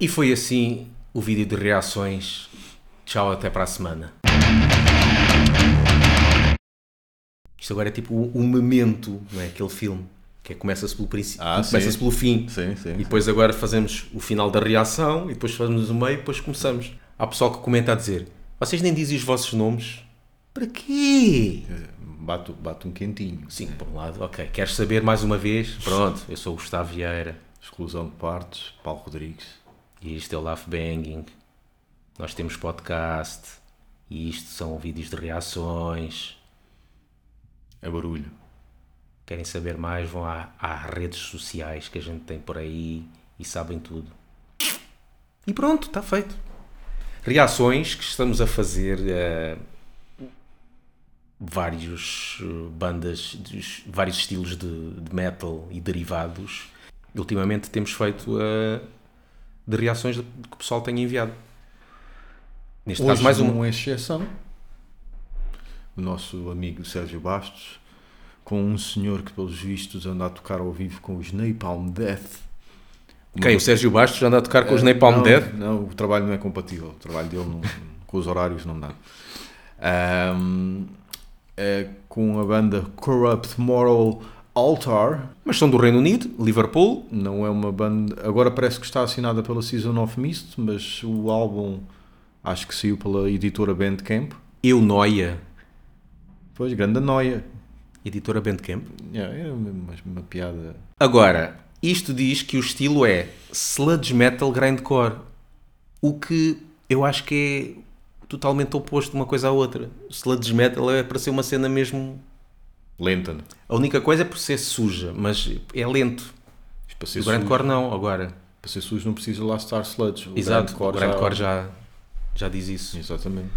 E foi assim o vídeo de reações. Tchau, até para a semana. Isto agora é tipo o um memento, não é? Aquele filme que é, começa-se pelo princípio, Ah, começa-se sim. pelo fim. Sim, sim. E depois agora fazemos o final da reação e depois fazemos o meio e depois começamos. Há pessoal que comenta a dizer: Vocês nem dizem os vossos nomes? Para quê? Bate, bate um quentinho. Sim, por um lado, ok. Queres saber mais uma vez? Pronto, eu sou o Gustavo Vieira Exclusão de partes, Paulo Rodrigues. E isto é o Laugh Banging. Nós temos podcast e isto são vídeos de reações. É barulho. Querem saber mais? Vão à, às redes sociais que a gente tem por aí e sabem tudo. E pronto, está feito. Reações que estamos a fazer a vários eh, bandas, vários estilos de, de metal e derivados. Ultimamente temos feito eh, de reações que o pessoal tem enviado. Neste Hoje caso, mais uma. uma exceção. O nosso amigo Sérgio Bastos, com um senhor que, pelos vistos, anda a tocar ao vivo com os Napalm Death. Quem? O Sérgio Bastos anda a tocar com os Eh, Napalm não, Death? Não, o trabalho não é compatível. O trabalho dele não- com os horários não dá. Ahm, é com a banda Corrupt Moral Altar. Mas são do Reino Unido, Liverpool. Não é uma banda. Agora parece que está assinada pela Season of Mist, mas o álbum acho que saiu pela editora Bandcamp. Eunoia, Pois, grande noia. editora Bandcamp. É, é uma, uma piada. Agora, isto diz que o estilo é sludge metal grindcore, o que eu acho que é totalmente oposto de uma coisa à outra. Sludge metal é para ser uma cena mesmo. Lenta. né? A única coisa é por ser suja, mas é lento. Para ser, O sujo, grindcore não, agora. para ser sujo não precisa lá estar sludge. O Exato, o grindcore grindcore já, já diz isso. Exatamente.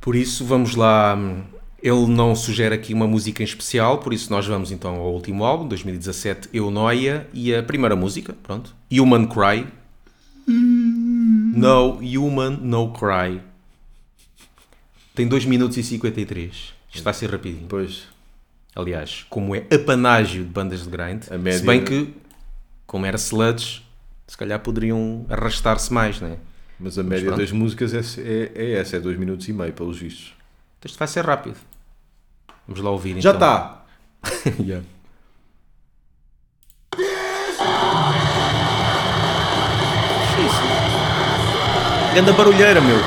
Por isso, vamos lá. Ele não sugere aqui uma música em especial, por isso nós vamos então ao último álbum, 2017, Eunoia, e a primeira música, pronto, Human Cry. No Human No Cry. Tem 2 minutos e 53. Isto vai ser rapidinho. Pois, Aliás, como é apanágio de bandas de grind, média- se bem que, como era sludge, se calhar poderiam arrastar-se mais, né? mas a média pronto. das músicas é, é, é essa, é 2 minutos e meio, pelos vistos. Então isto vai ser rápido. Vamos lá ouvir Já então. está! Yeah. Ganda barulheira, meu.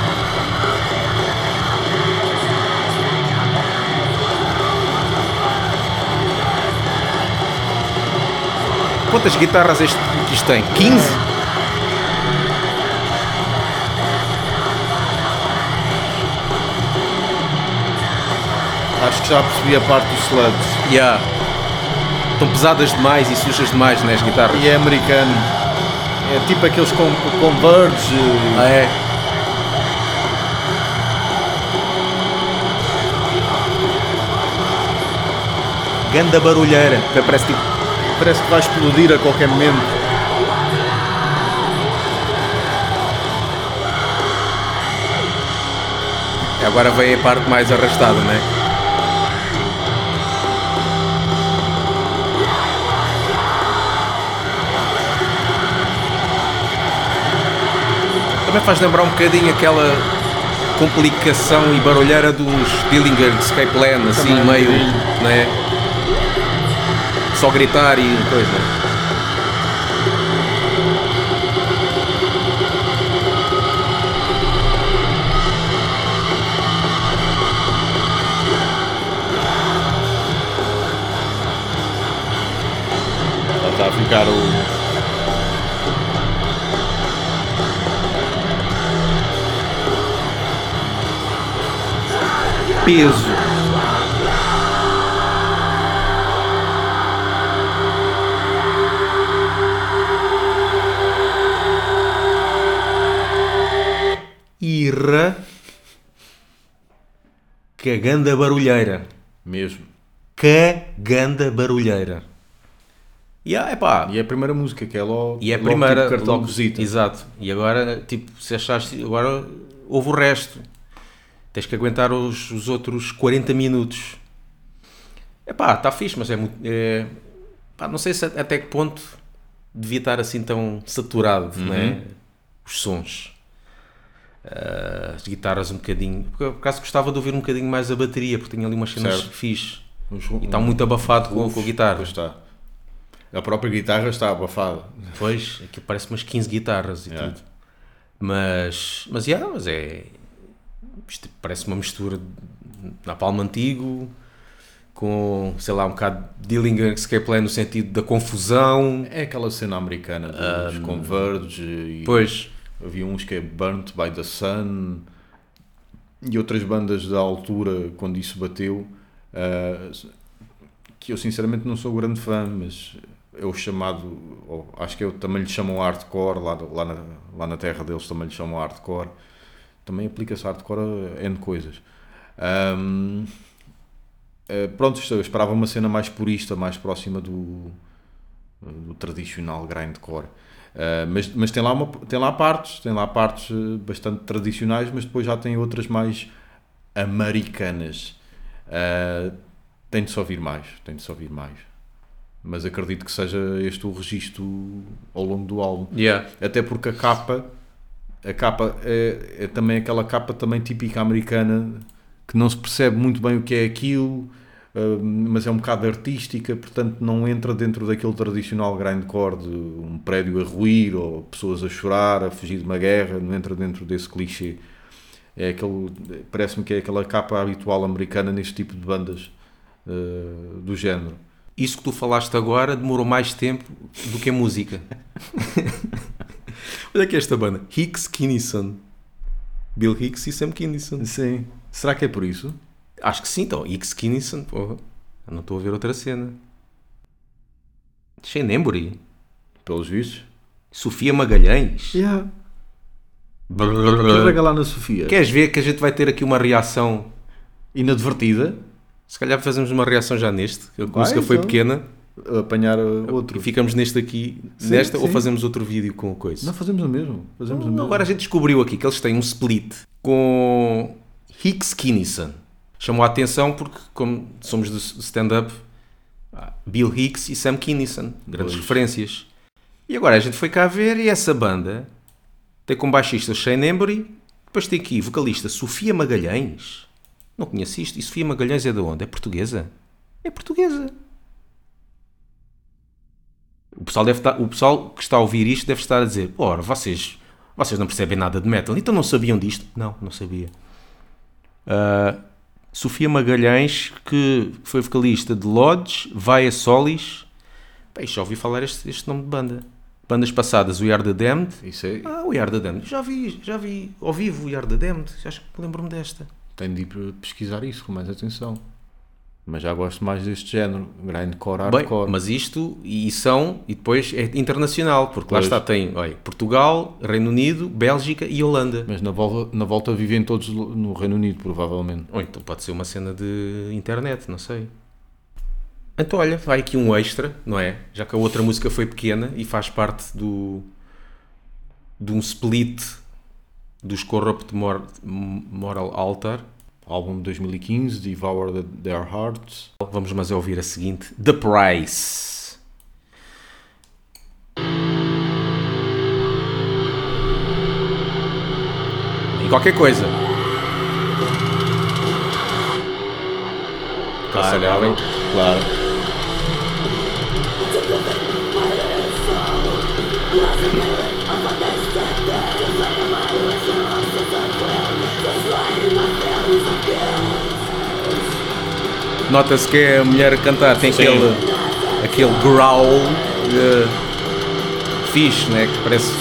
Quantas guitarras este, que isto tem? 15? Acho que já percebi a parte dos slugs. Yeah. Estão pesadas demais e sujas demais, né, as guitarras? E é americano. É tipo aqueles com, Converge. Ah, é? Ganda barulheira. Parece tipo. Parece que vai explodir a qualquer momento. Agora vem a parte mais arrastada, né? Também faz lembrar um bocadinho aquela complicação e barulheira dos Dillinger de Escape Plan, assim, Também meio. Né? Só gritar e coisa. Já está a ficar o. Peso. Caganda barulheira. Mesmo. Caganda barulheira. E ah, epá, E é a primeira música, que é logo. e é a logo primeira. Tipo cartão logo- visita. Exato. E agora, tipo, se achaste. Agora houve o resto. Tens que aguentar os, os outros 40 minutos. Epá, está fixe, mas é muito. É, pá, não sei se até que ponto devia estar assim tão saturado, Uhum. né? os sons. Ah, as guitarras um bocadinho. Por acaso gostava de ouvir um bocadinho mais a bateria, porque tinha ali umas cenas Certo. fixe. Uns- E está muito abafado com, com a guitarra. Pois está. A própria guitarra está abafada. Pois, aquilo parece umas 15 guitarras e Yeah. tudo. Mas, mas, yeah, mas é. Isto parece uma mistura de Napalm antigo com, sei lá, um bocado de Dillinger Escape Plan no sentido da confusão. É aquela cena americana dos Converge e Pois, havia uns que é Burnt by the Sun e outras bandas da altura quando isso bateu ah, que eu sinceramente não sou grande fã, mas é o chamado, acho que eu, também lhe chamam hardcore, lá, lá, na, lá na terra deles também lhe chamam hardcore. Também aplica-se hardcore a N coisas. Ahm, eh, pronto, eu esperava uma cena mais purista, mais próxima do, do tradicional grindcore. Uh, mas, mas tem, lá uma, tem lá partes, tem lá partes uh, bastante tradicionais, mas depois já tem outras mais americanas. Uh, tem de se ouvir mais, tem de se ouvir mais. Mas acredito que seja este o registro ao longo do álbum. yeah. Até porque a capa, a capa é, é também aquela capa também típica americana que não se percebe muito bem o que é aquilo, mas é um bocado artística, portanto não entra dentro daquele tradicional grindcore de um prédio a ruir ou pessoas a chorar, a fugir de uma guerra, não entra dentro desse clichê. É aquele, parece-me que é aquela capa habitual americana neste tipo de bandas uh, do género. Isso que tu falaste agora demorou mais tempo do que a música. Olha aqui esta banda. Hicks Kinnison. Bill Hicks e Sam Kinnison. Sim. Será que é por isso? Acho que sim, então. Hicks Kinnison, porra. Eu não estou a ver outra cena. Shane Pelos vistos? Sofia Magalhães. Yeah. Carrega lá na Sofia. Queres ver que a gente vai ter aqui uma reação? Inadvertida, Se calhar fazemos uma reação já neste. A Vai, música foi então. pequena. apanhar outro. E ficamos neste aqui, Sim, nesta, ou sim. fazemos outro vídeo com coisa? Não fazemos o mesmo. Fazemos o mesmo. Agora a gente descobriu aqui que eles têm um split com Hicks Kinnison. Chamou a atenção porque, como somos do stand-up, há Bill Hicks e Sam Kinnison, grandes Pois. referências. E agora a gente foi cá ver e essa banda tem como baixista Shane Embury, depois tem aqui vocalista Sofia Magalhães. Não conheço isto. E Sofia Magalhães é de onde? É portuguesa? É portuguesa. O pessoal, deve estar, o pessoal que está a ouvir isto deve estar a dizer: Ora, vocês, vocês não percebem nada de metal, então não sabiam disto? Não, não sabia. Ah, Sofia Magalhães, que foi vocalista de Lodge, Vaia Solis. Bem, já ouvi falar este, este nome de banda. Bandas passadas, We Are the Damned. Isso é. Ah, We Are the Damned. Já vi, já vi ao vivo We Are the Damned. Acho que lembro-me desta. Tenho de ir pesquisar isso com mais atenção. Mas já gosto mais deste género. Grindcore, Bem, hardcore. mas isto, e são, e depois é internacional, porque lá Pois. está, tem olha, Portugal, Reino Unido, Bélgica e Holanda. Mas na volta, na volta vivem todos no Reino Unido, provavelmente. Ou então pode ser uma cena de internet, não sei. Então, olha, vai aqui um extra, não é? Já que a outra música foi pequena e faz parte do de um split dos Corrupt Mor- Moral Altar. Álbum de 2015, Devour the- Their Hearts. Vamos mas a ouvir a seguinte: The Price. E qualquer coisa. Aconselhável. Claro. Nota-se que é a mulher a cantar, tem Sim. aquele, aquele growl eh, fixe, né? Que parece.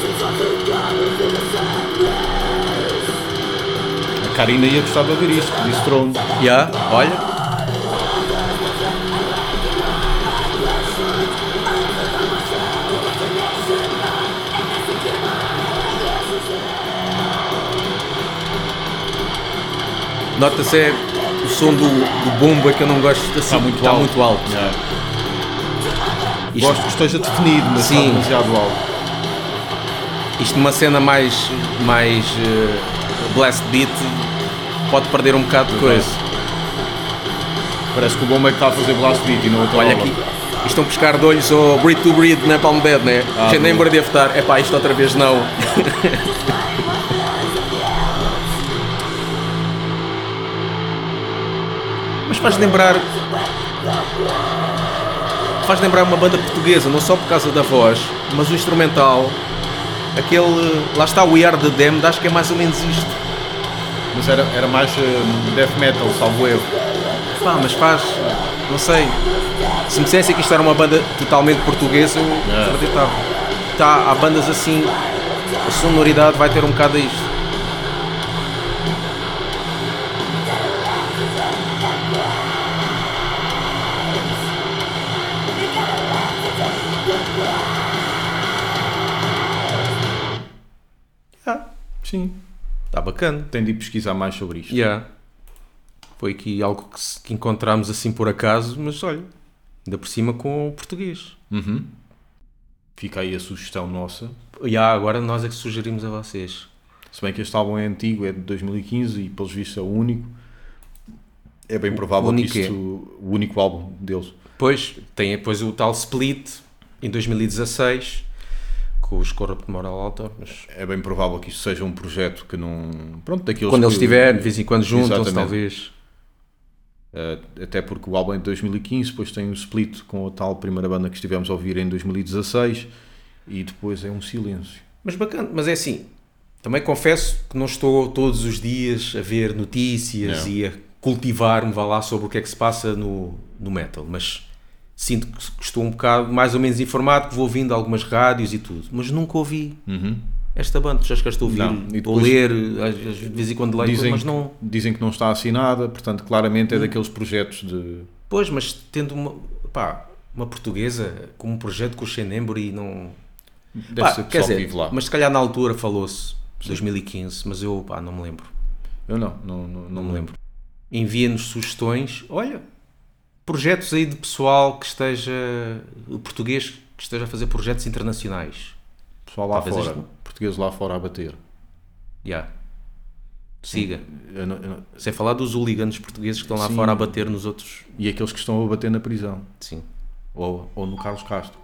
A Karina ia gostar de ouvir isto, disse Throne. Yeah, olha. Nota-se é o som do, do bombo é que eu não gosto assim, Está muito está alto. muito alto. Isto, Gosto que esteja definido, mas Sim. está demasiado alto. isto numa cena mais, mais eh, blast beat pode perder um bocado de coisa. Parece que o bomba é que está a fazer blast beat e não outra Olha aqui. estão a pescar de olhos ao Breed to Breed na Palm Dead, né? Ah, Já nem boa. deve estar. É pá, isto outra vez não. faz lembrar. Faz lembrar uma banda portuguesa, não só por causa da voz, mas o instrumental. Aquele. Lá está o We Are the Damned, acho que é mais ou menos isto. Mas era, era mais eh, death metal, salvo erro. Pá, mas faz. Não sei. Se me dissessem que isto era uma banda totalmente portuguesa, eu É. acreditava. Tá, há bandas assim. A sonoridade vai ter um bocado a isto. Sim. Está bacana. Tenho de ir pesquisar mais sobre isto. Yeah. Foi aqui algo que, se- que encontramos assim por acaso, mas olha, ainda por cima com o português. Uhum. Fica aí a sugestão nossa. Yeah, agora nós é que sugerimos a vocês. Se bem que este álbum é antigo, é de 2015 e pelos vistos é o único. É bem provável único que isto, o único álbum deles. Pois, tem depois o tal Split em 2016 com os Corrupt Moral Alta, mas É bem provável que isto seja um projeto que não. Pronto, daqueles quando eles estiverem, de vez em quando juntam-se, talvez. Uh, até porque o álbum é de 2015, depois tem o split com a tal primeira banda que estivemos a ouvir em 2016 e depois é um silêncio. Mas bacana, mas é assim, também confesso que não estou todos os dias a ver notícias Não. e a cultivar-me, vá lá, sobre o que é que se passa no, no metal, mas sinto que estou um bocado mais ou menos informado, que vou ouvindo algumas rádios e tudo, mas nunca ouvi Uhum. esta banda, já chegaste a ouvir, Não, e ou ler, às vezes, de vez em quando leio, Dizem, mas não... dizem que não está assinada, portanto, claramente é daqueles projetos de. Pois, mas tendo uma, pá, uma portuguesa com um projeto com o Xenembri e não... Deve Pá, ser quer dizer, vive lá. mas se calhar na altura falou-se 2015, mas eu pá, não me lembro. Eu não, não, não, Não me lembro. Envia-nos sugestões. Olha, projetos aí de pessoal que esteja. o português que esteja a fazer projetos internacionais. Pessoal lá Talvez fora, este- portugueses lá fora a bater. Já. Siga. Eu não- eu não- Sem falar dos hooligans portugueses que estão lá Sim. fora a bater nos outros. E aqueles que estão a bater na prisão. Sim. Ou, ou no Carlos Castro.